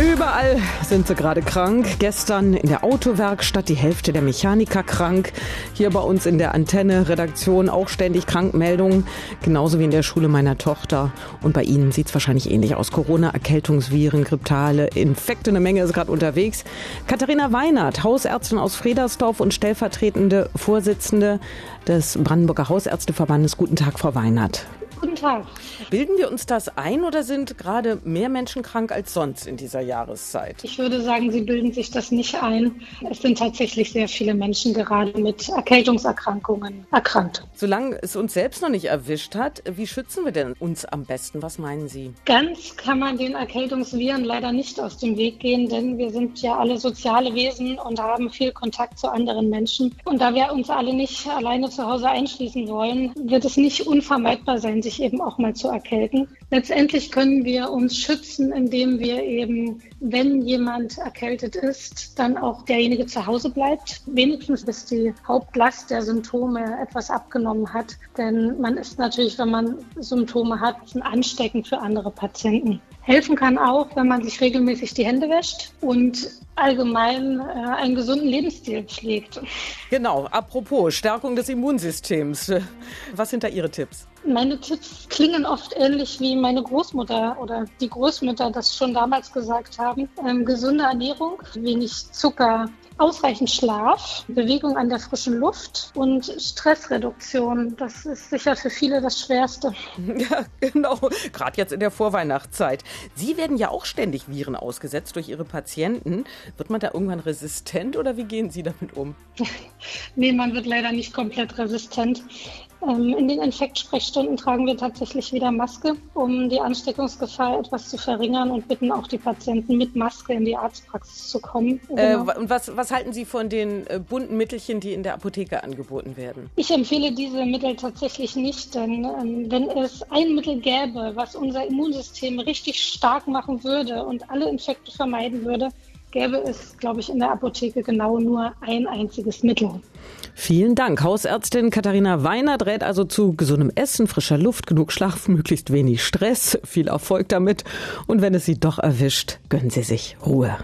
Überall sind sie gerade krank. Gestern in der Autowerkstatt die Hälfte der Mechaniker krank. Hier bei uns in der Antenne-Redaktion auch ständig Krankmeldungen. Genauso wie in der Schule meiner Tochter. Und bei Ihnen sieht es wahrscheinlich ähnlich aus. Corona, Erkältungsviren, Grippale, Infekte, eine Menge ist gerade unterwegs. Katharina Weinert, Hausärztin aus Fredersdorf und stellvertretende Vorsitzende des Brandenburger Hausärzteverbandes. Guten Tag, Frau Weinert. Tag. Bilden wir uns das ein oder sind gerade mehr Menschen krank als sonst in dieser Jahreszeit? Ich würde sagen, Sie bilden sich das nicht ein. Es sind tatsächlich sehr viele Menschen gerade mit Erkältungserkrankungen erkrankt. Solange es uns selbst noch nicht erwischt hat, wie schützen wir denn uns am besten? Was meinen Sie? Ganz kann man den Erkältungsviren leider nicht aus dem Weg gehen, denn wir sind ja alle soziale Wesen und haben viel Kontakt zu anderen Menschen. Und da wir uns alle nicht alleine zu Hause einschließen wollen, wird es nicht unvermeidbar sein, sich sich eben auch mal zu erkälten. Letztendlich können wir uns schützen, indem wir eben, wenn jemand erkältet ist, dann auch derjenige zu Hause bleibt. Wenigstens bis die Hauptlast der Symptome etwas abgenommen hat. Denn man ist natürlich, wenn man Symptome hat, ansteckend für andere Patienten. Helfen kann auch, wenn man sich regelmäßig die Hände wäscht und allgemein äh, einen gesunden Lebensstil pflegt. Genau, apropos Stärkung des Immunsystems. Was sind da Ihre Tipps? Meine Tipps klingen oft ähnlich wie meine Großmutter oder die Großmütter das schon damals gesagt haben. Ähm, gesunde Ernährung, wenig Zucker, ausreichend Schlaf, Bewegung an der frischen Luft und Stressreduktion. Das ist sicher für viele das Schwerste. Ja, genau. Gerade jetzt in der Vorweihnachtszeit. Sie werden ja auch ständig Viren ausgesetzt durch Ihre Patienten. Wird man da irgendwann resistent oder wie gehen Sie damit um? nee, man wird leider nicht komplett resistent. Ähm, in den Infektsprechstunden tragen wir tatsächlich wieder Maske, um die Ansteckungsgefahr etwas zu verringern und bitten auch die Patienten mit Maske in die Arztpraxis zu kommen. Äh, genau. und was, was halten Sie von den äh, bunten Mittelchen, die in der Apotheke angeboten werden? Ich empfehle diese Mittel tatsächlich nicht, denn ähm, wenn es ein Mittel gäbe, was unser Immunsystem richtig stark machen würde und alle Infekte vermeiden würde, gäbe es, glaube ich, in der Apotheke genau nur ein einziges Mittel. Vielen Dank. Hausärztin Katharina Weiner rät also zu gesundem Essen, frischer Luft, genug Schlaf, möglichst wenig Stress. Viel Erfolg damit. Und wenn es Sie doch erwischt, gönnen Sie sich Ruhe.